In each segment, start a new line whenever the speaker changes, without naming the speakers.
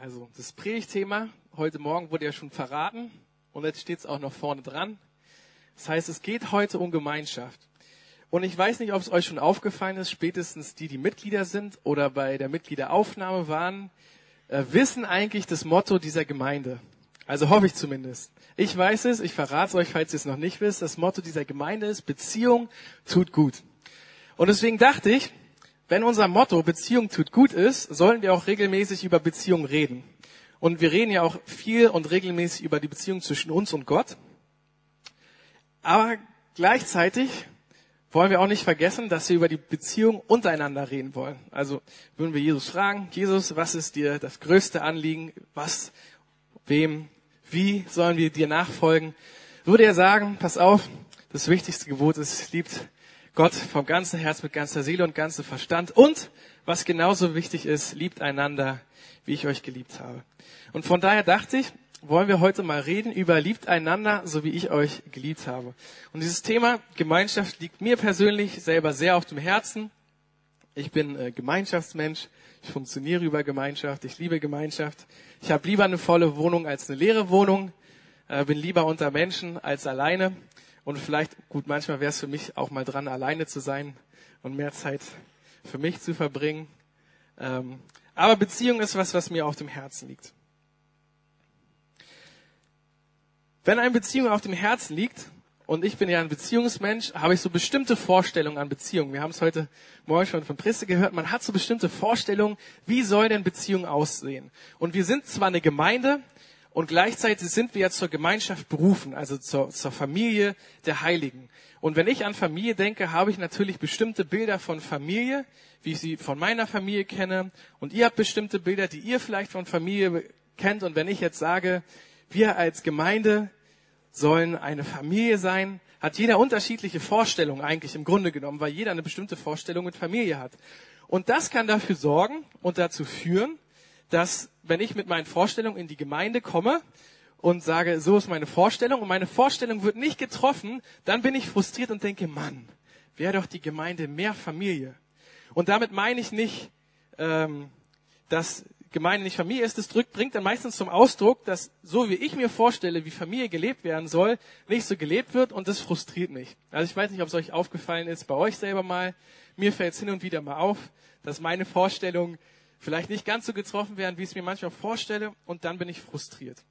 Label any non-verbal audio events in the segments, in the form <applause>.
Also das Predigtthema heute Morgen wurde ja schon verraten und jetzt steht es auch noch vorne dran. Das heißt, es geht heute um Gemeinschaft. Und ich weiß nicht, ob es euch schon aufgefallen ist, spätestens die, die Mitglieder sind oder bei der Mitgliederaufnahme waren, äh, wissen eigentlich das Motto dieser Gemeinde. Also hoffe ich zumindest. Ich weiß es, ich verrate es euch, falls ihr es noch nicht wisst. Das Motto dieser Gemeinde ist, Beziehung tut gut. Und deswegen dachte ich, wenn unser Motto Beziehung tut gut ist, sollen wir auch regelmäßig über Beziehung reden. Und wir reden ja auch viel und regelmäßig über die Beziehung zwischen uns und Gott. Aber gleichzeitig wollen wir auch nicht vergessen, dass wir über die Beziehung untereinander reden wollen. Also würden wir Jesus fragen, Jesus, was ist dir das größte Anliegen? Was, wem, wie sollen wir dir nachfolgen? Würde er sagen, pass auf, das wichtigste Gebot ist, liebt Gott vom ganzen Herz, mit ganzer Seele und ganzem Verstand. Und, was genauso wichtig ist, liebt einander, wie ich euch geliebt habe. Und von daher dachte ich, wollen wir heute mal reden über liebt einander, so wie ich euch geliebt habe. Und dieses Thema Gemeinschaft liegt mir persönlich selber sehr auf dem Herzen. Ich bin äh, Gemeinschaftsmensch. Ich funktioniere über Gemeinschaft. Ich liebe Gemeinschaft. Ich habe lieber eine volle Wohnung als eine leere Wohnung. Äh, bin lieber unter Menschen als alleine. Und vielleicht, gut, manchmal wäre es für mich auch mal dran, alleine zu sein und mehr Zeit für mich zu verbringen. Ähm, aber Beziehung ist was, was mir auf dem Herzen liegt. Wenn eine Beziehung auf dem Herzen liegt, und ich bin ja ein Beziehungsmensch, habe ich so bestimmte Vorstellungen an Beziehungen. Wir haben es heute Morgen schon von Prisse gehört. Man hat so bestimmte Vorstellungen, wie soll denn Beziehung aussehen? Und wir sind zwar eine Gemeinde, und gleichzeitig sind wir ja zur Gemeinschaft berufen, also zur, zur Familie der Heiligen. Und wenn ich an Familie denke, habe ich natürlich bestimmte Bilder von Familie, wie ich sie von meiner Familie kenne. Und ihr habt bestimmte Bilder, die ihr vielleicht von Familie kennt. Und wenn ich jetzt sage, wir als Gemeinde sollen eine Familie sein, hat jeder unterschiedliche Vorstellungen eigentlich im Grunde genommen, weil jeder eine bestimmte Vorstellung mit Familie hat. Und das kann dafür sorgen und dazu führen, dass wenn ich mit meinen Vorstellungen in die Gemeinde komme und sage, so ist meine Vorstellung und meine Vorstellung wird nicht getroffen, dann bin ich frustriert und denke, Mann, wäre doch die Gemeinde mehr Familie. Und damit meine ich nicht, ähm, dass Gemeinde nicht Familie ist. Das drückt, bringt dann meistens zum Ausdruck, dass so wie ich mir vorstelle, wie Familie gelebt werden soll, nicht so gelebt wird und das frustriert mich. Also ich weiß nicht, ob es euch aufgefallen ist, bei euch selber mal. Mir fällt es hin und wieder mal auf, dass meine Vorstellung vielleicht nicht ganz so getroffen werden, wie ich es mir manchmal vorstelle, und dann bin ich frustriert.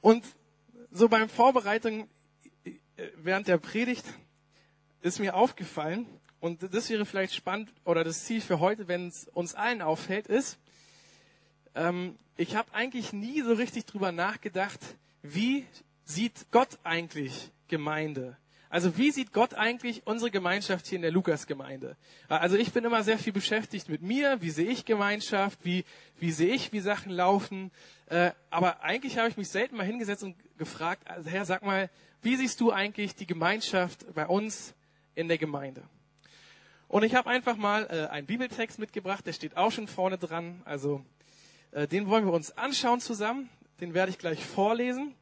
Und so beim Vorbereitung äh, während der Predigt ist mir aufgefallen, und das wäre vielleicht spannend, oder das Ziel für heute, wenn es uns allen auffällt, ist, ähm, ich habe eigentlich nie so richtig drüber nachgedacht, wie sieht Gott eigentlich Gemeinde? Also wie sieht Gott eigentlich unsere Gemeinschaft hier in der Lukasgemeinde? Also ich bin immer sehr viel beschäftigt mit mir, wie sehe ich Gemeinschaft, wie, wie sehe ich, wie Sachen laufen. Äh, aber eigentlich habe ich mich selten mal hingesetzt und gefragt, also Herr, sag mal, wie siehst du eigentlich die Gemeinschaft bei uns in der Gemeinde? Und ich habe einfach mal äh, einen Bibeltext mitgebracht, der steht auch schon vorne dran. Also äh, den wollen wir uns anschauen zusammen. Den werde ich gleich vorlesen.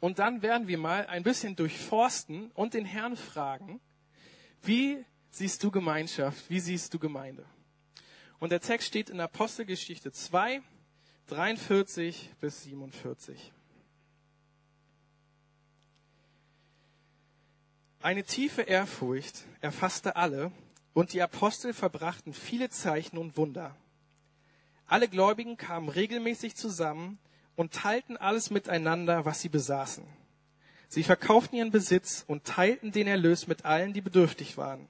Und dann werden wir mal ein bisschen durchforsten und den Herrn fragen, wie siehst du Gemeinschaft, wie siehst du Gemeinde? Und der Text steht in Apostelgeschichte 2, 43 bis 47. Eine tiefe Ehrfurcht erfasste alle, und die Apostel verbrachten viele Zeichen und Wunder. Alle Gläubigen kamen regelmäßig zusammen und teilten alles miteinander, was sie besaßen. Sie verkauften ihren Besitz und teilten den Erlös mit allen, die bedürftig waren.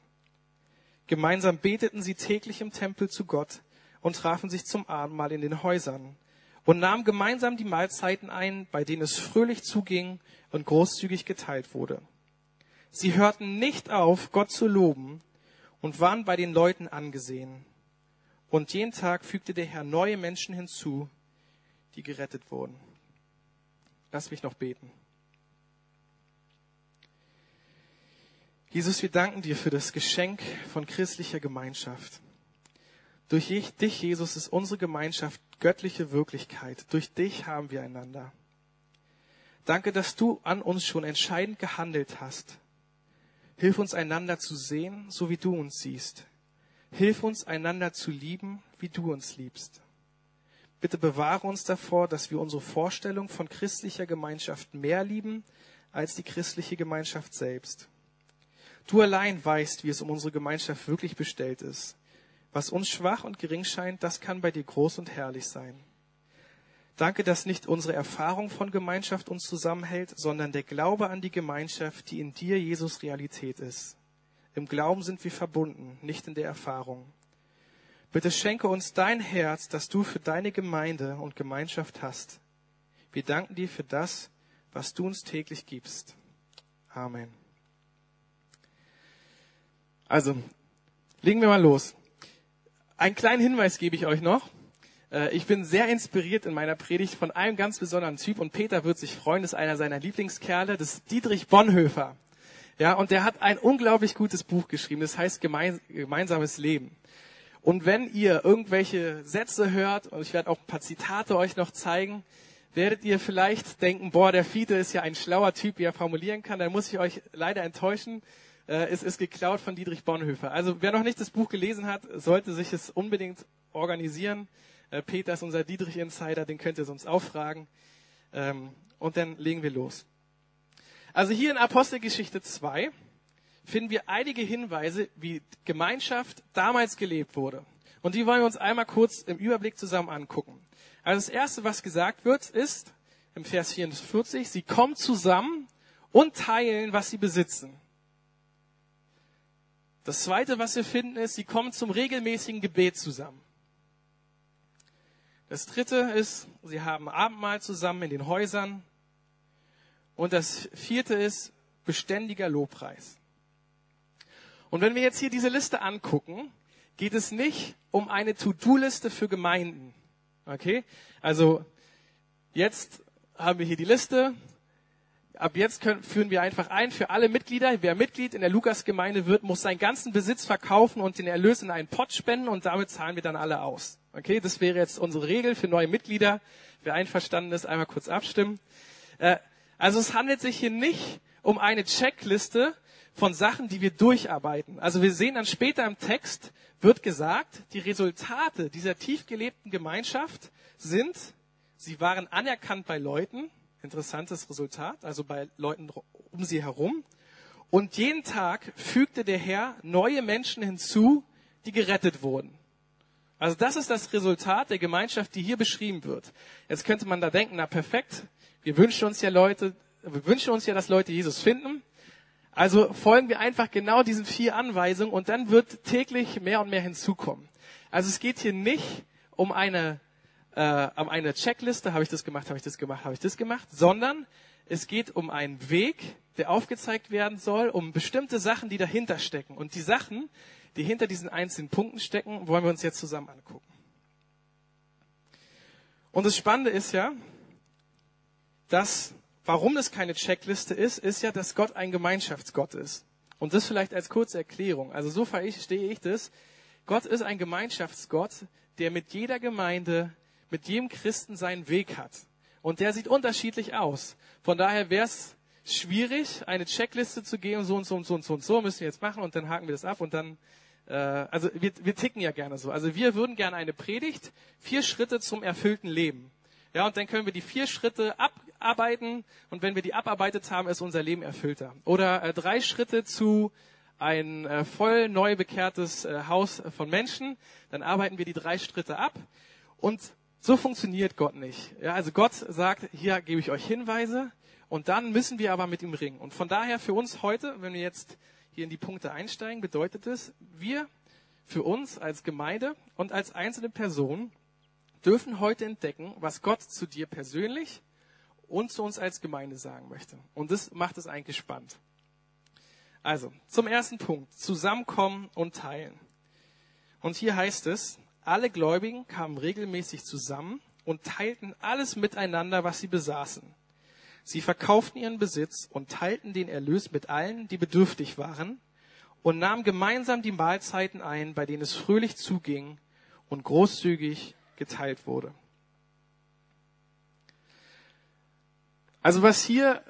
Gemeinsam beteten sie täglich im Tempel zu Gott und trafen sich zum Abendmahl in den Häusern und nahmen gemeinsam die Mahlzeiten ein, bei denen es fröhlich zuging und großzügig geteilt wurde. Sie hörten nicht auf, Gott zu loben und waren bei den Leuten angesehen. Und jeden Tag fügte der Herr neue Menschen hinzu, die gerettet wurden. Lass mich noch beten. Jesus, wir danken dir für das Geschenk von christlicher Gemeinschaft. Durch dich, Jesus, ist unsere Gemeinschaft göttliche Wirklichkeit. Durch dich haben wir einander. Danke, dass du an uns schon entscheidend gehandelt hast. Hilf uns einander zu sehen, so wie du uns siehst. Hilf uns einander zu lieben, wie du uns liebst. Bitte bewahre uns davor, dass wir unsere Vorstellung von christlicher Gemeinschaft mehr lieben als die christliche Gemeinschaft selbst. Du allein weißt, wie es um unsere Gemeinschaft wirklich bestellt ist. Was uns schwach und gering scheint, das kann bei dir groß und herrlich sein. Danke, dass nicht unsere Erfahrung von Gemeinschaft uns zusammenhält, sondern der Glaube an die Gemeinschaft, die in dir, Jesus, Realität ist. Im Glauben sind wir verbunden, nicht in der Erfahrung. Bitte schenke uns dein Herz, das du für deine Gemeinde und Gemeinschaft hast. Wir danken dir für das, was du uns täglich gibst. Amen. Also, legen wir mal los. Einen kleinen Hinweis gebe ich euch noch. Äh, ich bin sehr inspiriert in meiner Predigt von einem ganz besonderen Typ und Peter wird sich freuen, das ist einer seiner Lieblingskerle, das ist Dietrich Bonhoeffer. Ja, und der hat ein unglaublich gutes Buch geschrieben, das heißt Gemeinsames Leben. Und wenn ihr irgendwelche Sätze hört, und ich werde auch ein paar Zitate euch noch zeigen, werdet ihr vielleicht denken, boah, der Fiete ist ja ein schlauer Typ, wie er formulieren kann. Dann muss ich euch leider enttäuschen. Äh, es ist geklaut von Dietrich Bonhoeffer. Also wer noch nicht das Buch gelesen hat, sollte sich es unbedingt organisieren. Äh, Peter ist unser Dietrich-Insider, den könnt ihr sonst auch fragen. Ähm, und dann legen wir los. Also hier in Apostelgeschichte 2 finden wir einige Hinweise, wie Gemeinschaft damals gelebt wurde. Und die wollen wir uns einmal kurz im Überblick zusammen angucken. Also das Erste, was gesagt wird, ist im Vers 44, sie kommen zusammen und teilen, was sie besitzen. Das Zweite, was wir finden, ist, sie kommen zum regelmäßigen Gebet zusammen. Das Dritte ist, sie haben Abendmahl zusammen in den Häusern. Und das Vierte ist beständiger Lobpreis. Und wenn wir jetzt hier diese Liste angucken, geht es nicht um eine To-Do-Liste für Gemeinden. Okay? Also, jetzt haben wir hier die Liste. Ab jetzt können, führen wir einfach ein für alle Mitglieder. Wer Mitglied in der Lukas-Gemeinde wird, muss seinen ganzen Besitz verkaufen und den Erlös in einen Pott spenden und damit zahlen wir dann alle aus. Okay? Das wäre jetzt unsere Regel für neue Mitglieder. Wer einverstanden ist, einmal kurz abstimmen. Äh, also es handelt sich hier nicht um eine Checkliste, von Sachen, die wir durcharbeiten. Also wir sehen dann später im Text, wird gesagt, die Resultate dieser tief gelebten Gemeinschaft sind, sie waren anerkannt bei Leuten, interessantes Resultat, also bei Leuten um sie herum. Und jeden Tag fügte der Herr neue Menschen hinzu, die gerettet wurden. Also das ist das Resultat der Gemeinschaft, die hier beschrieben wird. Jetzt könnte man da denken, na perfekt, wir wünschen uns ja Leute, wir wünschen uns ja, dass Leute Jesus finden. Also folgen wir einfach genau diesen vier Anweisungen und dann wird täglich mehr und mehr hinzukommen. Also es geht hier nicht um eine, äh, um eine Checkliste, habe ich das gemacht, habe ich das gemacht, habe ich das gemacht, sondern es geht um einen Weg, der aufgezeigt werden soll, um bestimmte Sachen, die dahinter stecken. Und die Sachen, die hinter diesen einzelnen Punkten stecken, wollen wir uns jetzt zusammen angucken. Und das Spannende ist ja, dass Warum das keine Checkliste ist, ist ja, dass Gott ein Gemeinschaftsgott ist. Und das vielleicht als kurze Erklärung. Also so verstehe ich das. Gott ist ein Gemeinschaftsgott, der mit jeder Gemeinde, mit jedem Christen seinen Weg hat. Und der sieht unterschiedlich aus. Von daher wäre es schwierig, eine Checkliste zu geben, so und so und so und so und so müssen wir jetzt machen und dann haken wir das ab und dann, äh, also wir, wir ticken ja gerne so. Also wir würden gerne eine Predigt, vier Schritte zum erfüllten Leben. Ja, und dann können wir die vier Schritte abarbeiten und wenn wir die abarbeitet haben, ist unser Leben erfüllter. Oder äh, drei Schritte zu ein äh, voll neu bekehrtes äh, Haus von Menschen, dann arbeiten wir die drei Schritte ab und so funktioniert Gott nicht. Ja, also Gott sagt, hier gebe ich euch Hinweise und dann müssen wir aber mit ihm ringen. Und von daher für uns heute, wenn wir jetzt hier in die Punkte einsteigen, bedeutet es, wir für uns als Gemeinde und als einzelne Person dürfen heute entdecken, was Gott zu dir persönlich und zu uns als Gemeinde sagen möchte. Und das macht es eigentlich spannend. Also, zum ersten Punkt. Zusammenkommen und teilen. Und hier heißt es, alle Gläubigen kamen regelmäßig zusammen und teilten alles miteinander, was sie besaßen. Sie verkauften ihren Besitz und teilten den Erlös mit allen, die bedürftig waren, und nahmen gemeinsam die Mahlzeiten ein, bei denen es fröhlich zuging und großzügig geteilt wurde. Also was hier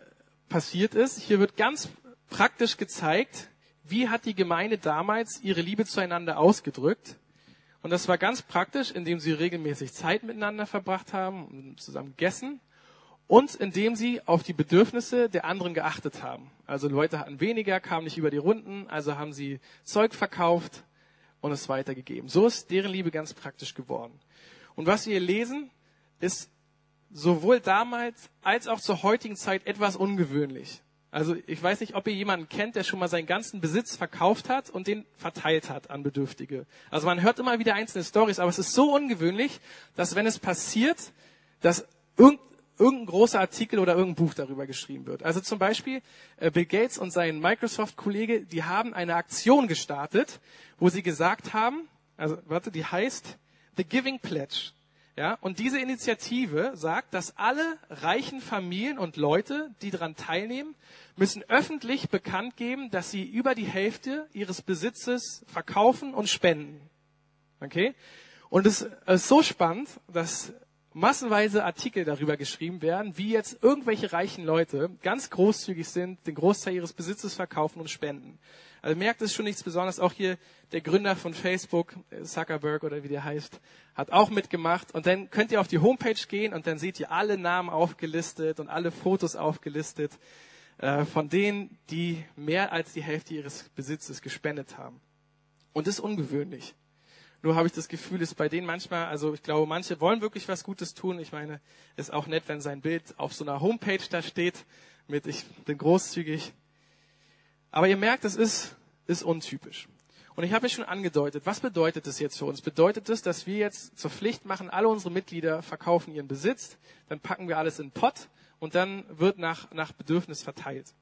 passiert ist, hier wird ganz praktisch gezeigt, wie hat die Gemeinde damals ihre Liebe zueinander ausgedrückt. Und das war ganz praktisch, indem sie regelmäßig Zeit miteinander verbracht haben, zusammen gegessen und indem sie auf die Bedürfnisse der anderen geachtet haben. Also Leute hatten weniger, kamen nicht über die Runden, also haben sie Zeug verkauft und es weitergegeben. So ist deren Liebe ganz praktisch geworden. Und was wir hier lesen, ist sowohl damals als auch zur heutigen Zeit etwas ungewöhnlich. Also ich weiß nicht, ob ihr jemanden kennt, der schon mal seinen ganzen Besitz verkauft hat und den verteilt hat an Bedürftige. Also man hört immer wieder einzelne Stories, aber es ist so ungewöhnlich, dass wenn es passiert, dass irgend, irgendein großer Artikel oder irgendein Buch darüber geschrieben wird. Also zum Beispiel äh, Bill Gates und sein Microsoft-Kollege, die haben eine Aktion gestartet, wo sie gesagt haben, also warte, die heißt The Giving Pledge. Ja, und diese Initiative sagt, dass alle reichen Familien und Leute, die daran teilnehmen, müssen öffentlich bekannt geben, dass sie über die Hälfte ihres Besitzes verkaufen und spenden. Okay? Und es ist so spannend, dass massenweise Artikel darüber geschrieben werden, wie jetzt irgendwelche reichen Leute ganz großzügig sind, den Großteil ihres Besitzes verkaufen und spenden. Also merkt es schon nichts Besonderes. Auch hier der Gründer von Facebook, Zuckerberg oder wie der heißt, hat auch mitgemacht. Und dann könnt ihr auf die Homepage gehen und dann seht ihr alle Namen aufgelistet und alle Fotos aufgelistet äh, von denen, die mehr als die Hälfte ihres Besitzes gespendet haben. Und das ist ungewöhnlich. Nur habe ich das Gefühl, ist bei denen manchmal, also ich glaube, manche wollen wirklich was Gutes tun. Ich meine, ist auch nett, wenn sein Bild auf so einer Homepage da steht mit ich bin großzügig. Aber ihr merkt, es ist, ist untypisch. Und ich habe es schon angedeutet, was bedeutet das jetzt für uns? Bedeutet das, dass wir jetzt zur Pflicht machen, alle unsere Mitglieder verkaufen ihren Besitz, dann packen wir alles in den Pott und dann wird nach, nach Bedürfnis verteilt.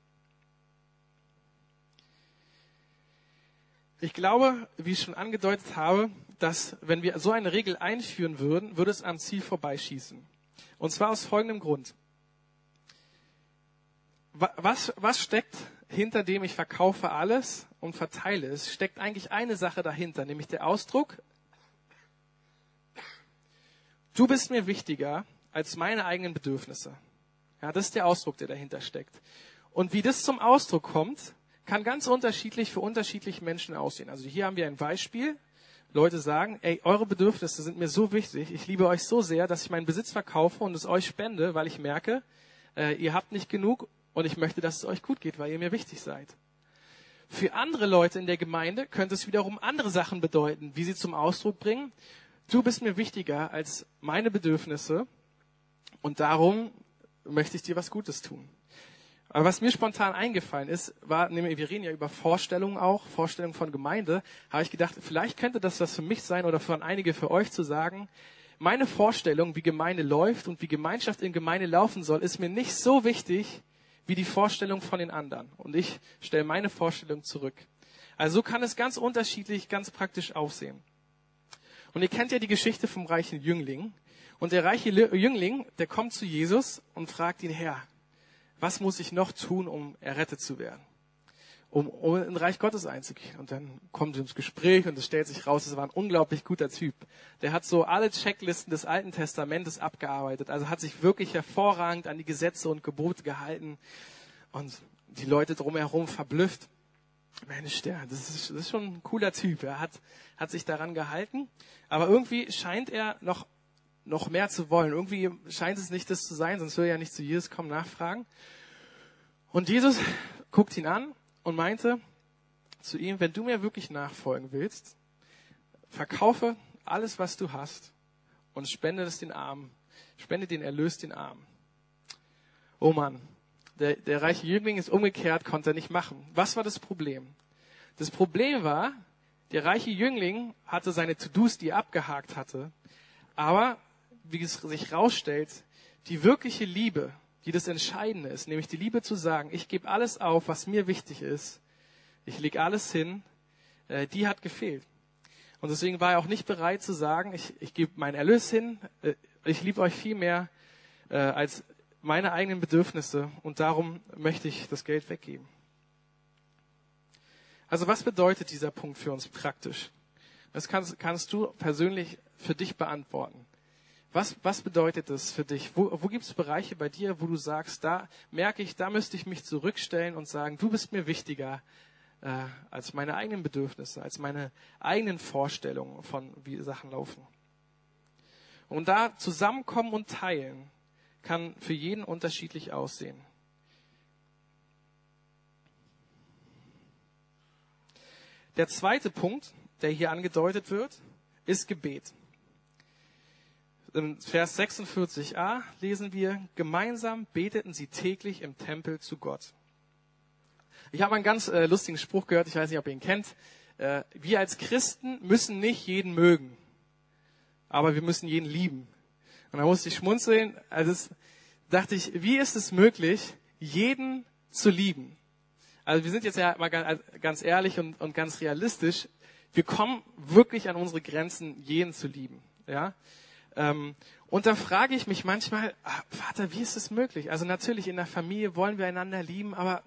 Ich glaube, wie ich schon angedeutet habe, dass wenn wir so eine Regel einführen würden, würde es am Ziel vorbeischießen. Und zwar aus folgendem Grund. Was, was steckt hinter dem ich verkaufe alles und verteile es, steckt eigentlich eine Sache dahinter, nämlich der Ausdruck, du bist mir wichtiger als meine eigenen Bedürfnisse. Ja, das ist der Ausdruck, der dahinter steckt. Und wie das zum Ausdruck kommt, kann ganz unterschiedlich für unterschiedliche Menschen aussehen. Also hier haben wir ein Beispiel. Leute sagen, ey, eure Bedürfnisse sind mir so wichtig, ich liebe euch so sehr, dass ich meinen Besitz verkaufe und es euch spende, weil ich merke, äh, ihr habt nicht genug und ich möchte, dass es euch gut geht, weil ihr mir wichtig seid. Für andere Leute in der Gemeinde könnte es wiederum andere Sachen bedeuten, wie sie zum Ausdruck bringen. Du bist mir wichtiger als meine Bedürfnisse und darum möchte ich dir was Gutes tun. Aber was mir spontan eingefallen ist, war, wir reden ja über Vorstellungen auch, Vorstellungen von Gemeinde, habe ich gedacht, vielleicht könnte das was für mich sein oder von einige für euch zu sagen. Meine Vorstellung, wie Gemeinde läuft und wie Gemeinschaft in Gemeinde laufen soll, ist mir nicht so wichtig, wie die Vorstellung von den anderen. Und ich stelle meine Vorstellung zurück. Also so kann es ganz unterschiedlich, ganz praktisch aussehen. Und ihr kennt ja die Geschichte vom reichen Jüngling. Und der reiche Jüngling, der kommt zu Jesus und fragt ihn, Herr, was muss ich noch tun, um errettet zu werden? Um, um in Reich Gottes einzugehen. Und dann kommt sie ins Gespräch und es stellt sich raus, es war ein unglaublich guter Typ. Der hat so alle Checklisten des Alten Testamentes abgearbeitet. Also hat sich wirklich hervorragend an die Gesetze und Gebote gehalten. Und die Leute drumherum verblüfft. Mensch, der, das ist, das ist schon ein cooler Typ. Er hat, hat sich daran gehalten. Aber irgendwie scheint er noch, noch mehr zu wollen. Irgendwie scheint es nicht das zu sein, sonst würde er ja nicht zu Jesus kommen, nachfragen. Und Jesus guckt ihn an und meinte zu ihm, wenn du mir wirklich nachfolgen willst, verkaufe alles, was du hast und spende es den Armen. Spende den Erlös den Armen. Oh Mann, der, der reiche Jüngling ist umgekehrt, konnte er nicht machen. Was war das Problem? Das Problem war, der reiche Jüngling hatte seine To-Dos, die er abgehakt hatte. Aber, wie es sich herausstellt, die wirkliche Liebe, die das Entscheidende ist, nämlich die Liebe zu sagen, ich gebe alles auf, was mir wichtig ist, ich lege alles hin, äh, die hat gefehlt. Und deswegen war er auch nicht bereit zu sagen, ich, ich gebe meinen Erlös hin, äh, ich liebe euch viel mehr äh, als meine eigenen Bedürfnisse und darum möchte ich das Geld weggeben. Also was bedeutet dieser Punkt für uns praktisch? Das kannst, kannst du persönlich für dich beantworten. Was, was bedeutet das für dich? Wo, wo gibt es Bereiche bei dir, wo du sagst, da merke ich, da müsste ich mich zurückstellen und sagen, du bist mir wichtiger äh, als meine eigenen Bedürfnisse, als meine eigenen Vorstellungen von wie Sachen laufen. Und da zusammenkommen und teilen kann für jeden unterschiedlich aussehen. Der zweite Punkt, der hier angedeutet wird, ist Gebet. In Vers 46a lesen wir, gemeinsam beteten sie täglich im Tempel zu Gott. Ich habe einen ganz äh, lustigen Spruch gehört, ich weiß nicht, ob ihr ihn kennt. Äh, wir als Christen müssen nicht jeden mögen, aber wir müssen jeden lieben. Und da musste ich schmunzeln, also das dachte ich, wie ist es möglich, jeden zu lieben? Also wir sind jetzt ja mal ganz ehrlich und, und ganz realistisch. Wir kommen wirklich an unsere Grenzen, jeden zu lieben. Ja. Ähm, und da frage ich mich manchmal, ah, Vater, wie ist es möglich? Also natürlich in der Familie wollen wir einander lieben, aber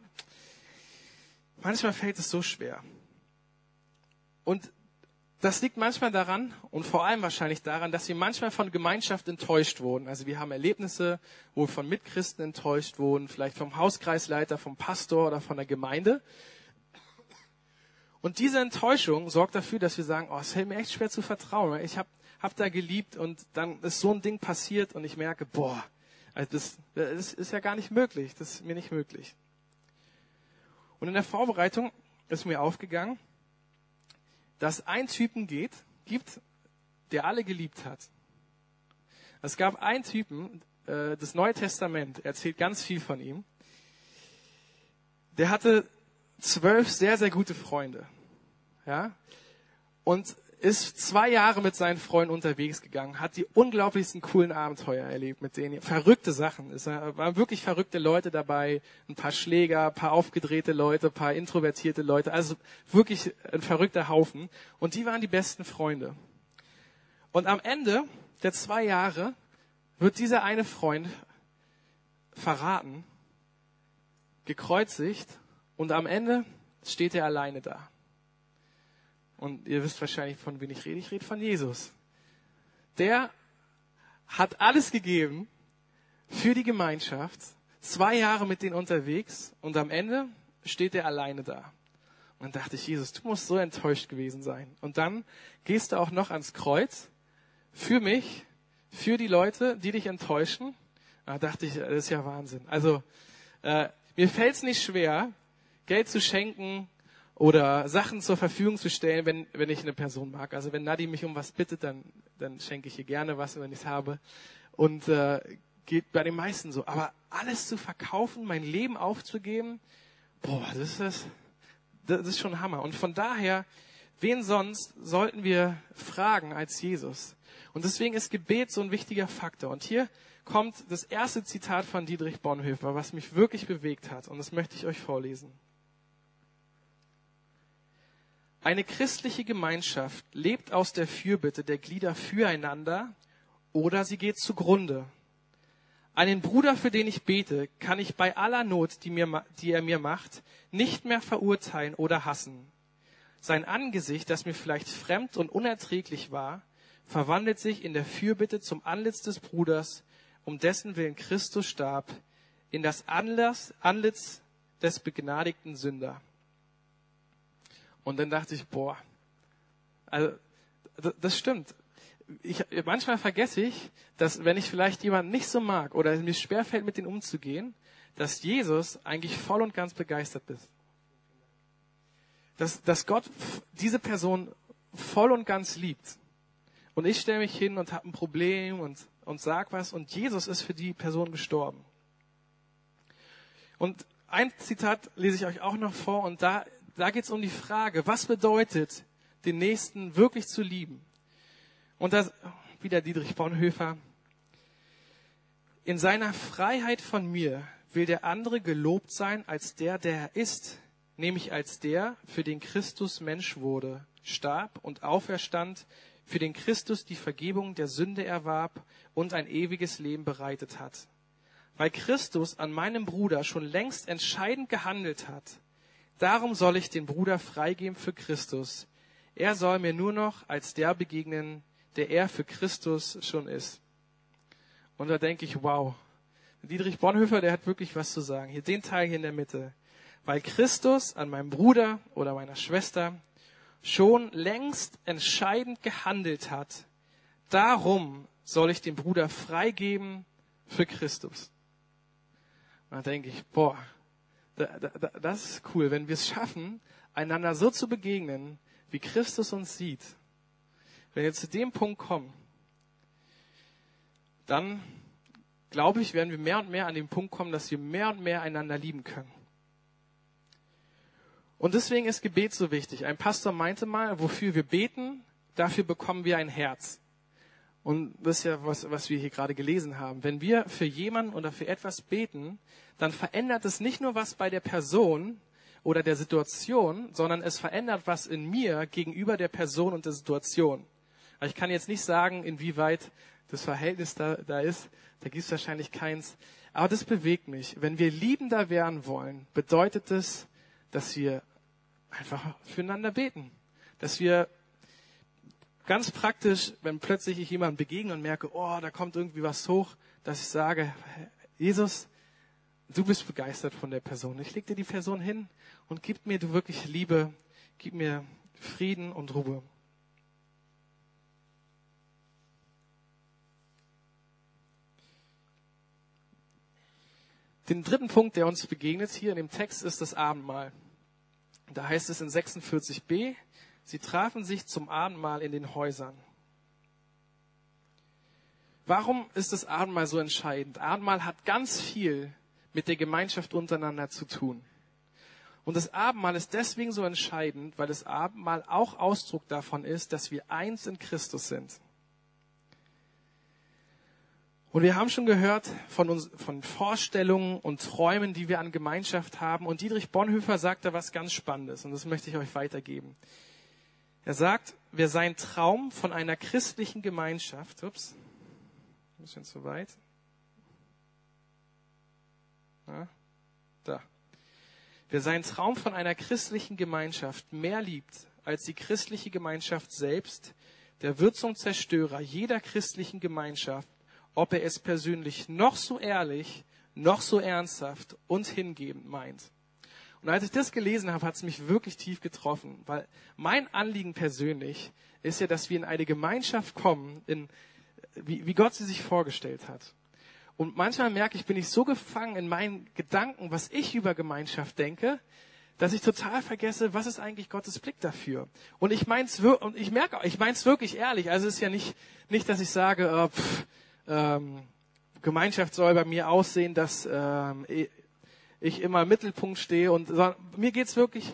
manchmal fällt es so schwer. Und das liegt manchmal daran und vor allem wahrscheinlich daran, dass wir manchmal von Gemeinschaft enttäuscht wurden. Also wir haben Erlebnisse, wo wir von Mitchristen enttäuscht wurden, vielleicht vom Hauskreisleiter, vom Pastor oder von der Gemeinde. Und diese Enttäuschung sorgt dafür, dass wir sagen, oh, es fällt mir echt schwer zu vertrauen. Ich habe hab da geliebt und dann ist so ein Ding passiert und ich merke, boah, also das, das ist ja gar nicht möglich. Das ist mir nicht möglich. Und in der Vorbereitung ist mir aufgegangen, dass ein Typen geht, gibt, der alle geliebt hat. Es gab einen Typen, äh, das Neue Testament erzählt ganz viel von ihm. Der hatte zwölf sehr, sehr gute Freunde. Ja? Und ist zwei Jahre mit seinen Freunden unterwegs gegangen, hat die unglaublichsten coolen Abenteuer erlebt mit denen. Verrückte Sachen. Es waren wirklich verrückte Leute dabei, ein paar Schläger, ein paar aufgedrehte Leute, ein paar introvertierte Leute. Also wirklich ein verrückter Haufen. Und die waren die besten Freunde. Und am Ende der zwei Jahre wird dieser eine Freund verraten, gekreuzigt und am Ende steht er alleine da. Und ihr wisst wahrscheinlich, von wem ich rede. Ich rede von Jesus. Der hat alles gegeben für die Gemeinschaft, zwei Jahre mit denen unterwegs und am Ende steht er alleine da. Und dann dachte ich, Jesus, du musst so enttäuscht gewesen sein. Und dann gehst du auch noch ans Kreuz für mich, für die Leute, die dich enttäuschen. Da dachte ich, das ist ja Wahnsinn. Also äh, mir fällt es nicht schwer, Geld zu schenken, oder Sachen zur Verfügung zu stellen, wenn, wenn ich eine Person mag. Also wenn Nadi mich um was bittet, dann, dann schenke ich ihr gerne was, wenn ich es habe. Und äh, geht bei den meisten so. Aber alles zu verkaufen, mein Leben aufzugeben, boah, das ist, das, ist schon Hammer. Und von daher, wen sonst sollten wir fragen als Jesus? Und deswegen ist Gebet so ein wichtiger Faktor. Und hier kommt das erste Zitat von Dietrich Bonhoeffer, was mich wirklich bewegt hat. Und das möchte ich euch vorlesen. Eine christliche Gemeinschaft lebt aus der Fürbitte der Glieder füreinander oder sie geht zugrunde. Einen Bruder, für den ich bete, kann ich bei aller Not, die, mir, die er mir macht, nicht mehr verurteilen oder hassen. Sein Angesicht, das mir vielleicht fremd und unerträglich war, verwandelt sich in der Fürbitte zum Antlitz des Bruders, um dessen Willen Christus starb, in das Anlass, Antlitz des begnadigten Sünder. Und dann dachte ich, boah, also das stimmt. Ich, manchmal vergesse ich, dass wenn ich vielleicht jemanden nicht so mag oder es mir schwerfällt, mit denen umzugehen, dass Jesus eigentlich voll und ganz begeistert ist. Dass, dass Gott diese Person voll und ganz liebt. Und ich stelle mich hin und habe ein Problem und, und sag was und Jesus ist für die Person gestorben. Und ein Zitat lese ich euch auch noch vor und da da geht es um die Frage, was bedeutet, den Nächsten wirklich zu lieben? Und das, wieder Dietrich Bonhoeffer. In seiner Freiheit von mir will der andere gelobt sein als der, der er ist, nämlich als der, für den Christus Mensch wurde, starb und auferstand, für den Christus die Vergebung der Sünde erwarb und ein ewiges Leben bereitet hat. Weil Christus an meinem Bruder schon längst entscheidend gehandelt hat, Darum soll ich den Bruder freigeben für Christus. Er soll mir nur noch als der begegnen, der er für Christus schon ist. Und da denke ich, wow. Dietrich Bonhoeffer, der hat wirklich was zu sagen. Hier den Teil hier in der Mitte. weil Christus an meinem Bruder oder meiner Schwester schon längst entscheidend gehandelt hat. Darum soll ich den Bruder freigeben für Christus. Und dann denke ich, boah, da, da, das ist cool, wenn wir es schaffen, einander so zu begegnen, wie Christus uns sieht. Wenn wir zu dem Punkt kommen, dann glaube ich, werden wir mehr und mehr an den Punkt kommen, dass wir mehr und mehr einander lieben können. Und deswegen ist Gebet so wichtig. Ein Pastor meinte mal, wofür wir beten, dafür bekommen wir ein Herz. Und das ist ja was, was wir hier gerade gelesen haben. Wenn wir für jemanden oder für etwas beten, dann verändert es nicht nur was bei der Person oder der Situation, sondern es verändert was in mir gegenüber der Person und der Situation. ich kann jetzt nicht sagen, inwieweit das Verhältnis da, da ist. Da gibt es wahrscheinlich keins. Aber das bewegt mich. Wenn wir liebender werden wollen, bedeutet das, dass wir einfach füreinander beten. Dass wir ganz praktisch, wenn plötzlich ich jemandem begegne und merke, oh, da kommt irgendwie was hoch, dass ich sage, Jesus, du bist begeistert von der Person. Ich leg dir die Person hin und gib mir du wirklich Liebe, gib mir Frieden und Ruhe. Den dritten Punkt, der uns begegnet hier in dem Text, ist das Abendmahl. Da heißt es in 46b, sie trafen sich zum Abendmahl in den Häusern. Warum ist das Abendmahl so entscheidend? Abendmahl hat ganz viel mit der Gemeinschaft untereinander zu tun. Und das Abendmahl ist deswegen so entscheidend, weil das Abendmahl auch Ausdruck davon ist, dass wir eins in Christus sind. Und wir haben schon gehört von, uns, von Vorstellungen und Träumen, die wir an Gemeinschaft haben. Und Dietrich Bonhoeffer sagt da was ganz Spannendes und das möchte ich euch weitergeben. Er sagt, wer seinen Traum von einer christlichen Gemeinschaft, ups, ein bisschen zu weit. Ja, da. Wer seinen Traum von einer christlichen Gemeinschaft mehr liebt als die christliche Gemeinschaft selbst, der wird zum Zerstörer jeder christlichen Gemeinschaft ob er es persönlich noch so ehrlich, noch so ernsthaft und hingebend meint. Und als ich das gelesen habe, hat es mich wirklich tief getroffen, weil mein Anliegen persönlich ist ja, dass wir in eine Gemeinschaft kommen, in, wie, wie Gott sie sich vorgestellt hat. Und manchmal merke ich, bin ich so gefangen in meinen Gedanken, was ich über Gemeinschaft denke, dass ich total vergesse, was ist eigentlich Gottes Blick dafür. Und ich mein's und ich merke, ich mein's wirklich ehrlich. Also es ist ja nicht, nicht, dass ich sage, äh, pff, ähm, Gemeinschaft soll bei mir aussehen, dass ähm, ich immer im Mittelpunkt stehe und mir geht's wirklich,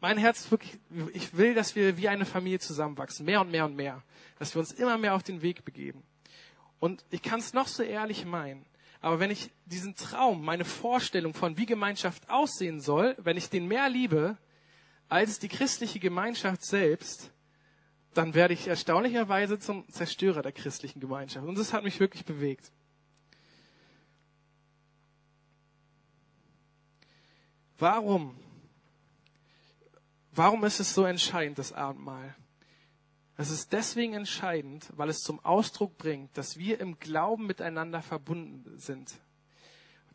mein Herz wirklich, ich will, dass wir wie eine Familie zusammenwachsen, mehr und mehr und mehr, dass wir uns immer mehr auf den Weg begeben. Und ich kann es noch so ehrlich meinen, aber wenn ich diesen Traum, meine Vorstellung von wie Gemeinschaft aussehen soll, wenn ich den mehr liebe als die christliche Gemeinschaft selbst, dann werde ich erstaunlicherweise zum Zerstörer der christlichen Gemeinschaft. Und das hat mich wirklich bewegt. Warum? Warum ist es so entscheidend, das Abendmahl? Es ist deswegen entscheidend, weil es zum Ausdruck bringt, dass wir im Glauben miteinander verbunden sind.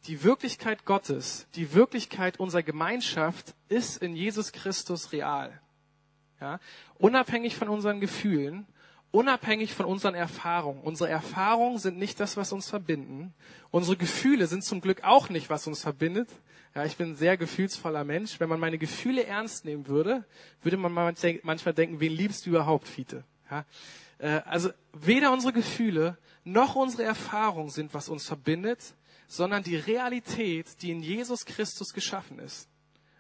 Die Wirklichkeit Gottes, die Wirklichkeit unserer Gemeinschaft ist in Jesus Christus real. Ja? Unabhängig von unseren Gefühlen, unabhängig von unseren Erfahrungen. Unsere Erfahrungen sind nicht das, was uns verbinden. Unsere Gefühle sind zum Glück auch nicht, was uns verbindet. Ja, ich bin ein sehr gefühlsvoller Mensch. Wenn man meine Gefühle ernst nehmen würde, würde man manchmal denken, wen liebst du überhaupt, Fiete? Ja, äh, also weder unsere Gefühle noch unsere Erfahrungen sind, was uns verbindet, sondern die Realität, die in Jesus Christus geschaffen ist.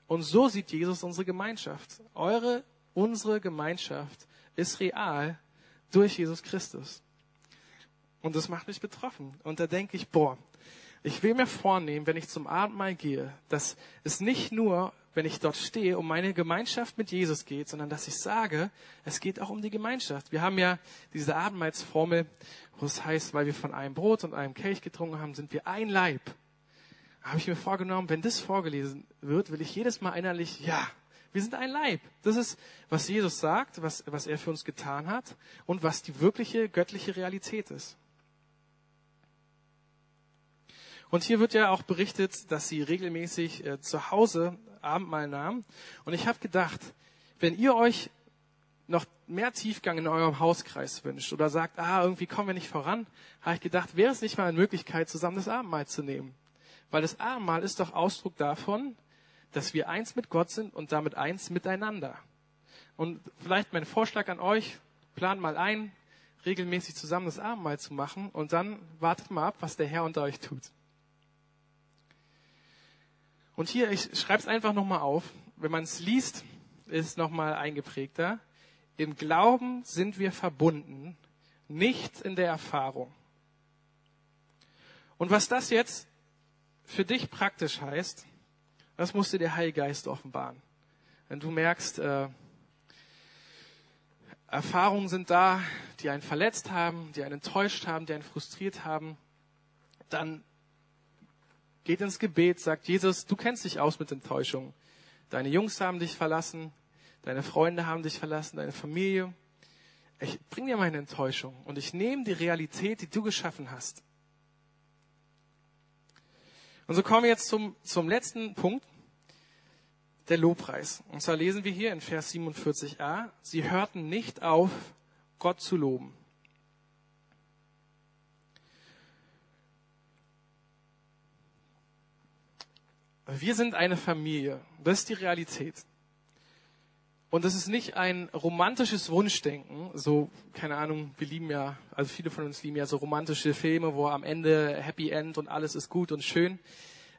Und so sieht Jesus unsere Gemeinschaft. Eure Unsere Gemeinschaft ist real durch Jesus Christus. Und das macht mich betroffen. Und da denke ich, boah, ich will mir vornehmen, wenn ich zum Abendmahl gehe, dass es nicht nur, wenn ich dort stehe, um meine Gemeinschaft mit Jesus geht, sondern dass ich sage, es geht auch um die Gemeinschaft. Wir haben ja diese Abendmahlsformel, wo es heißt, weil wir von einem Brot und einem Kelch getrunken haben, sind wir ein Leib. Habe ich mir vorgenommen, wenn das vorgelesen wird, will ich jedes Mal innerlich, ja, wir sind ein Leib. Das ist, was Jesus sagt, was, was er für uns getan hat und was die wirkliche göttliche Realität ist. Und hier wird ja auch berichtet, dass sie regelmäßig äh, zu Hause Abendmahl nahmen. Und ich habe gedacht, wenn ihr euch noch mehr Tiefgang in eurem Hauskreis wünscht oder sagt, ah, irgendwie kommen wir nicht voran, habe ich gedacht, wäre es nicht mal eine Möglichkeit, zusammen das Abendmahl zu nehmen. Weil das Abendmahl ist doch Ausdruck davon, dass wir eins mit Gott sind und damit eins miteinander. Und vielleicht mein Vorschlag an euch, plant mal ein, regelmäßig zusammen das Abendmahl zu machen und dann wartet mal ab, was der Herr unter euch tut. Und hier, ich schreibe es einfach nochmal auf. Wenn man es liest, ist nochmal eingeprägter. Im Glauben sind wir verbunden, nicht in der Erfahrung. Und was das jetzt für dich praktisch heißt, das musste der Heilige Geist offenbaren. Wenn du merkst, äh, Erfahrungen sind da, die einen verletzt haben, die einen enttäuscht haben, die einen frustriert haben, dann geht ins Gebet, sagt Jesus, du kennst dich aus mit Enttäuschung. Deine Jungs haben dich verlassen, deine Freunde haben dich verlassen, deine Familie. Ich bring dir meine Enttäuschung und ich nehme die Realität, die du geschaffen hast. Und so kommen wir jetzt zum, zum letzten Punkt, der Lobpreis. Und zwar lesen wir hier in Vers 47a, sie hörten nicht auf, Gott zu loben. Wir sind eine Familie. Das ist die Realität. Und das ist nicht ein romantisches Wunschdenken, so, keine Ahnung, wir lieben ja, also viele von uns lieben ja so romantische Filme, wo am Ende Happy End und alles ist gut und schön.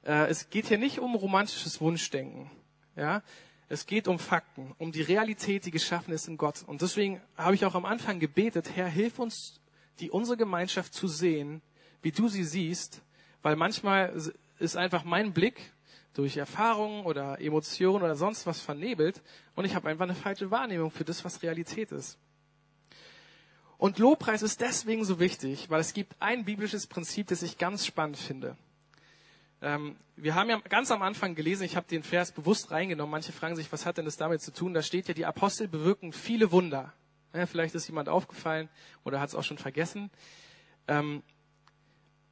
Äh, es geht hier nicht um romantisches Wunschdenken. Ja, es geht um Fakten, um die Realität, die geschaffen ist in Gott. Und deswegen habe ich auch am Anfang gebetet, Herr, hilf uns, die unsere Gemeinschaft zu sehen, wie du sie siehst, weil manchmal ist einfach mein Blick durch Erfahrungen oder Emotionen oder sonst was vernebelt und ich habe einfach eine falsche Wahrnehmung für das, was Realität ist. Und Lobpreis ist deswegen so wichtig, weil es gibt ein biblisches Prinzip, das ich ganz spannend finde. Ähm, wir haben ja ganz am Anfang gelesen, ich habe den Vers bewusst reingenommen. Manche fragen sich, was hat denn das damit zu tun? Da steht ja, die Apostel bewirken viele Wunder. Ja, vielleicht ist jemand aufgefallen oder hat es auch schon vergessen. Ähm,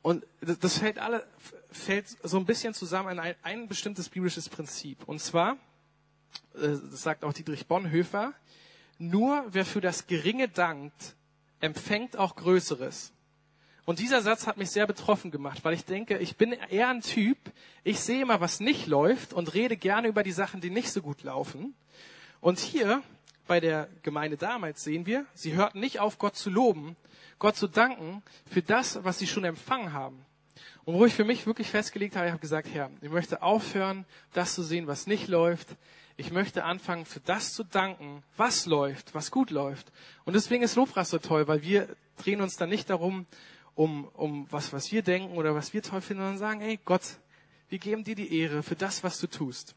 und das fällt alle, fällt so ein bisschen zusammen in ein, ein bestimmtes biblisches Prinzip. Und zwar, äh, das sagt auch Dietrich Bonhoeffer, nur wer für das Geringe dankt, empfängt auch Größeres. Und dieser Satz hat mich sehr betroffen gemacht, weil ich denke, ich bin eher ein Typ, ich sehe immer, was nicht läuft und rede gerne über die Sachen, die nicht so gut laufen. Und hier bei der Gemeinde damals sehen wir, sie hörten nicht auf, Gott zu loben, Gott zu danken für das, was sie schon empfangen haben. Und wo ich für mich wirklich festgelegt habe, ich habe gesagt, Herr, ich möchte aufhören, das zu sehen, was nicht läuft. Ich möchte anfangen, für das zu danken, was läuft, was gut läuft. Und deswegen ist Lobpreis so toll, weil wir drehen uns dann nicht darum, um, um was, was wir denken oder was wir toll finden, sondern sagen, ey Gott, wir geben dir die Ehre für das, was du tust.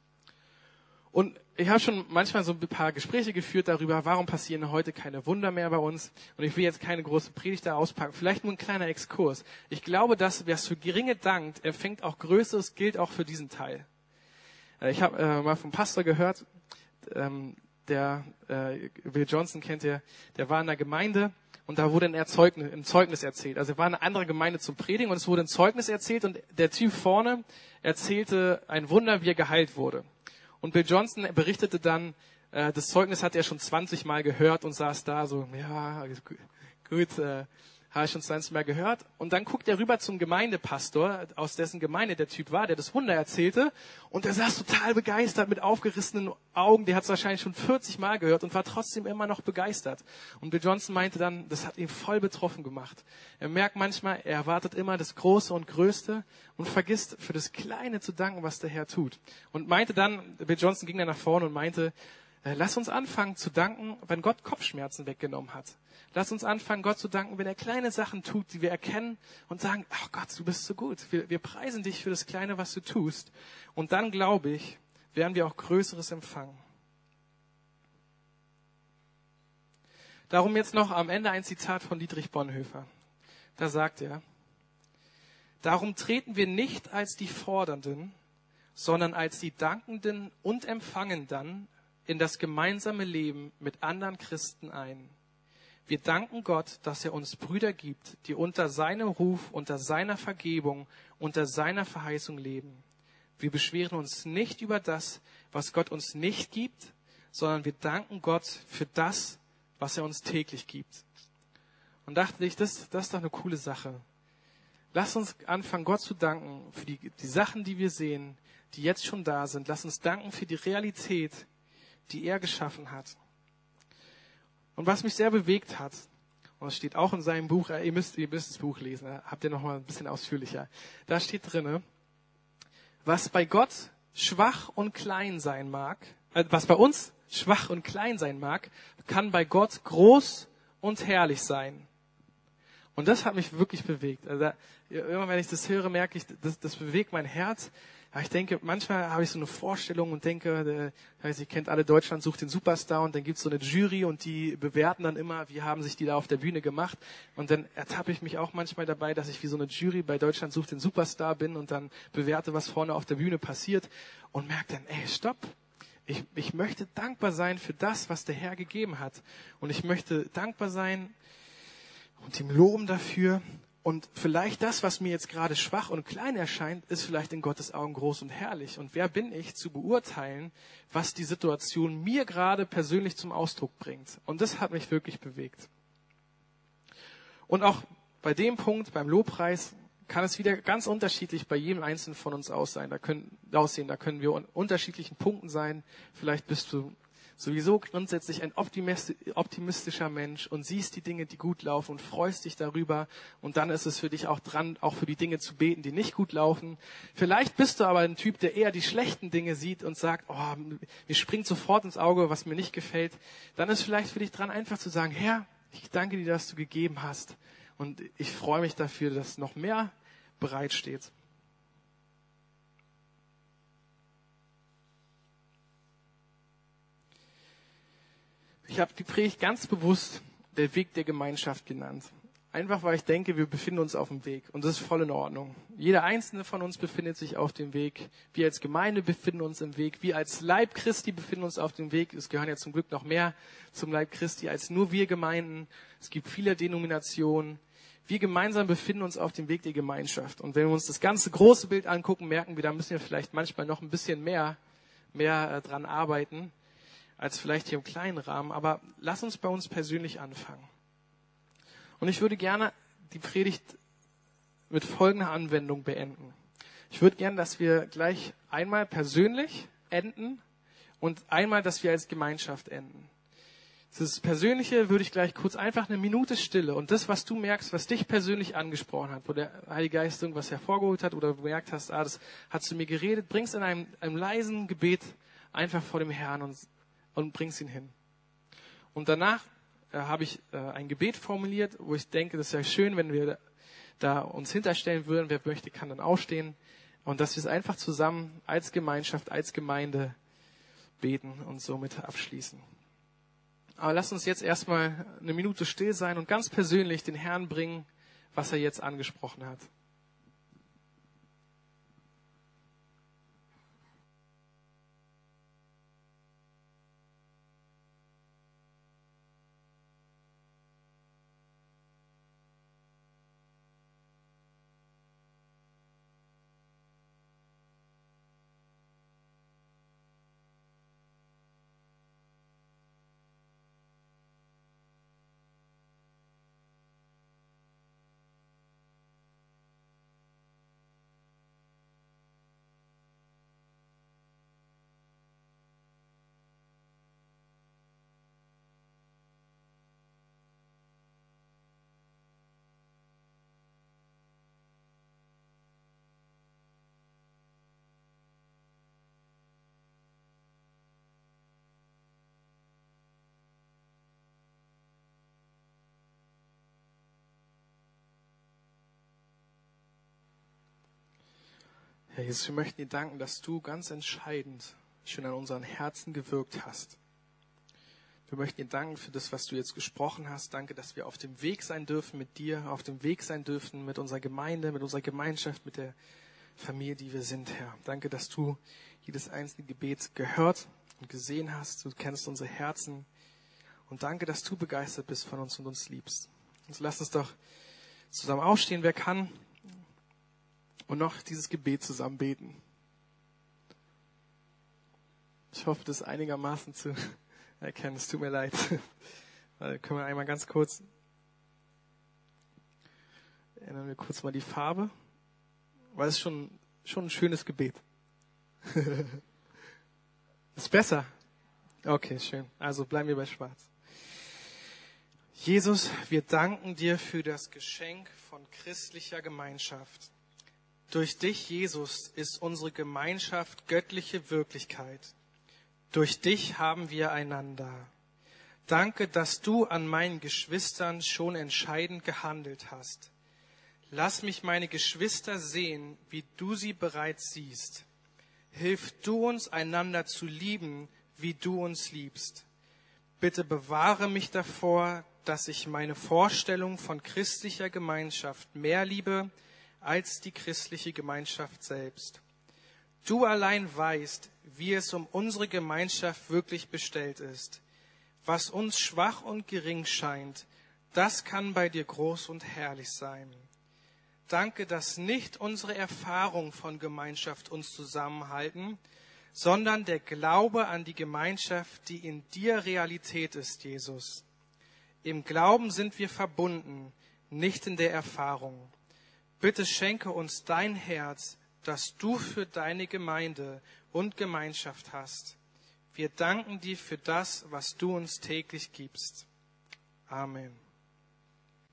Und ich habe schon manchmal so ein paar Gespräche geführt darüber, warum passieren heute keine Wunder mehr bei uns. Und ich will jetzt keine große Predigt da auspacken, vielleicht nur ein kleiner Exkurs. Ich glaube, dass wer es für geringe dankt, empfängt auch Größeres, gilt auch für diesen Teil. Äh, ich habe äh, mal vom Pastor gehört, ähm, der äh, Will Johnson kennt ihr, der war in der Gemeinde und da wurde ein, Erzeugnis, ein Zeugnis erzählt. Also er war in eine andere Gemeinde zum Predigen und es wurde ein Zeugnis erzählt und der Typ vorne erzählte ein Wunder, wie er geheilt wurde. Und Bill Johnson berichtete dann, äh, das Zeugnis hat er schon 20 Mal gehört und saß da so, ja, gut, äh, habe ich schon 20 Mal gehört. Und dann guckt er rüber zum Gemeindepastor, aus dessen Gemeinde der Typ war, der das Wunder erzählte. Und der saß total begeistert mit aufgerissenen Augen. Der hat es wahrscheinlich schon 40 Mal gehört und war trotzdem immer noch begeistert. Und Bill Johnson meinte dann, das hat ihn voll betroffen gemacht. Er merkt manchmal, er erwartet immer das Große und Größte und vergisst für das Kleine zu danken, was der Herr tut. Und meinte dann, Bill Johnson ging dann nach vorne und meinte, lass uns anfangen zu danken, wenn Gott Kopfschmerzen weggenommen hat. Lass uns anfangen, Gott zu danken, wenn er kleine Sachen tut, die wir erkennen und sagen, ach Gott, du bist so gut. Wir, wir preisen dich für das Kleine, was du tust. Und dann, glaube ich, werden wir auch Größeres empfangen. Darum jetzt noch am Ende ein Zitat von Dietrich Bonhoeffer. Da sagt er, Darum treten wir nicht als die Fordernden, sondern als die Dankenden und Empfangenden in das gemeinsame Leben mit anderen Christen ein. Wir danken Gott, dass er uns Brüder gibt, die unter seinem Ruf, unter seiner Vergebung, unter seiner Verheißung leben. Wir beschweren uns nicht über das, was Gott uns nicht gibt, sondern wir danken Gott für das, was er uns täglich gibt. Und dachte ich, das, das ist doch eine coole Sache. Lass uns anfangen, Gott zu danken für die, die Sachen, die wir sehen, die jetzt schon da sind. Lass uns danken für die Realität, die er geschaffen hat. Und was mich sehr bewegt hat, und es steht auch in seinem Buch, äh, ihr müsst, ihr müsst das Buch lesen, habt ihr noch mal ein bisschen ausführlicher. Da steht drinne, was bei Gott schwach und klein sein mag, äh, was bei uns schwach und klein sein mag, kann bei Gott groß und herrlich sein. Und das hat mich wirklich bewegt. Also immer wenn ich das höre, merke ich, das, das bewegt mein Herz. Ich denke, manchmal habe ich so eine Vorstellung und denke, äh, ihr kennt alle Deutschland sucht den Superstar und dann gibt es so eine Jury und die bewerten dann immer, wie haben sich die da auf der Bühne gemacht. Und dann ertappe ich mich auch manchmal dabei, dass ich wie so eine Jury bei Deutschland sucht den Superstar bin und dann bewerte, was vorne auf der Bühne passiert und merke dann, ey, stopp, ich, ich möchte dankbar sein für das, was der Herr gegeben hat. Und ich möchte dankbar sein und ihm loben dafür. Und vielleicht das, was mir jetzt gerade schwach und klein erscheint, ist vielleicht in Gottes Augen groß und herrlich. Und wer bin ich zu beurteilen, was die Situation mir gerade persönlich zum Ausdruck bringt? Und das hat mich wirklich bewegt. Und auch bei dem Punkt, beim Lobpreis, kann es wieder ganz unterschiedlich bei jedem Einzelnen von uns aussehen. Da können, aussehen. Da können wir an unterschiedlichen Punkten sein. Vielleicht bist du sowieso grundsätzlich ein optimistischer Mensch und siehst die Dinge, die gut laufen und freust dich darüber. Und dann ist es für dich auch dran, auch für die Dinge zu beten, die nicht gut laufen. Vielleicht bist du aber ein Typ, der eher die schlechten Dinge sieht und sagt, oh, mir springt sofort ins Auge, was mir nicht gefällt. Dann ist vielleicht für dich dran, einfach zu sagen, Herr, ich danke dir, dass du gegeben hast. Und ich freue mich dafür, dass noch mehr bereitsteht. Ich habe die Predigt ganz bewusst der Weg der Gemeinschaft genannt. Einfach weil ich denke, wir befinden uns auf dem Weg und das ist voll in Ordnung. Jeder einzelne von uns befindet sich auf dem Weg. Wir als Gemeinde befinden uns im Weg. Wir als Leib Christi befinden uns auf dem Weg. Es gehören ja zum Glück noch mehr zum Leib Christi als nur wir Gemeinden. Es gibt viele Denominationen wir gemeinsam befinden uns auf dem Weg der Gemeinschaft. Und wenn wir uns das ganze große Bild angucken, merken wir, da müssen wir vielleicht manchmal noch ein bisschen mehr, mehr äh, dran arbeiten, als vielleicht hier im kleinen Rahmen. Aber lass uns bei uns persönlich anfangen. Und ich würde gerne die Predigt mit folgender Anwendung beenden. Ich würde gerne, dass wir gleich einmal persönlich enden und einmal, dass wir als Gemeinschaft enden. Das Persönliche würde ich gleich kurz einfach eine Minute Stille und das, was du merkst, was dich persönlich angesprochen hat, wo der Heilige Geist irgendwas hervorgeholt hat oder du gemerkt hast, ah, das hat zu mir geredet, bringst in einem, einem leisen Gebet einfach vor dem Herrn und, und bringst ihn hin. Und danach äh, habe ich äh, ein Gebet formuliert, wo ich denke, das wäre schön, wenn wir da uns hinterstellen würden. Wer möchte, kann dann aufstehen. Und dass wir es einfach zusammen als Gemeinschaft, als Gemeinde beten und somit abschließen. Aber lass uns jetzt erstmal eine Minute still sein und ganz persönlich den Herrn bringen, was er jetzt angesprochen hat. Herr Jesus, wir möchten dir danken, dass du ganz entscheidend schon an unseren Herzen gewirkt hast. Wir möchten dir danken für das, was du jetzt gesprochen hast. Danke, dass wir auf dem Weg sein dürfen mit dir, auf dem Weg sein dürfen mit unserer Gemeinde, mit unserer Gemeinschaft, mit der Familie, die wir sind, Herr. Danke, dass du jedes einzelne Gebet gehört und gesehen hast. Du kennst unsere Herzen. Und danke, dass du begeistert bist von uns und uns liebst. Und also lass uns doch zusammen aufstehen, wer kann und noch dieses Gebet zusammen beten. Ich hoffe, das einigermaßen zu <laughs> erkennen. Es tut mir leid. <laughs> Können wir einmal ganz kurz ändern wir kurz mal die Farbe, weil es schon schon ein schönes Gebet. <laughs> Ist besser. Okay, schön. Also bleiben wir bei Schwarz. Jesus, wir danken dir für das Geschenk von christlicher Gemeinschaft. Durch dich, Jesus, ist unsere Gemeinschaft göttliche Wirklichkeit. Durch dich haben wir einander. Danke, dass du an meinen Geschwistern schon entscheidend gehandelt hast. Lass mich meine Geschwister sehen, wie du sie bereits siehst. Hilf du uns, einander zu lieben, wie du uns liebst. Bitte bewahre mich davor, dass ich meine Vorstellung von christlicher Gemeinschaft mehr liebe als die christliche Gemeinschaft selbst. Du allein weißt, wie es um unsere Gemeinschaft wirklich bestellt ist. Was uns schwach und gering scheint, das kann bei dir groß und herrlich sein. Danke, dass nicht unsere Erfahrung von Gemeinschaft uns zusammenhalten, sondern der Glaube an die Gemeinschaft, die in dir Realität ist, Jesus. Im Glauben sind wir verbunden, nicht in der Erfahrung. Bitte schenke uns dein Herz, das du für deine Gemeinde und Gemeinschaft hast. Wir danken dir für das, was du uns täglich gibst. Amen.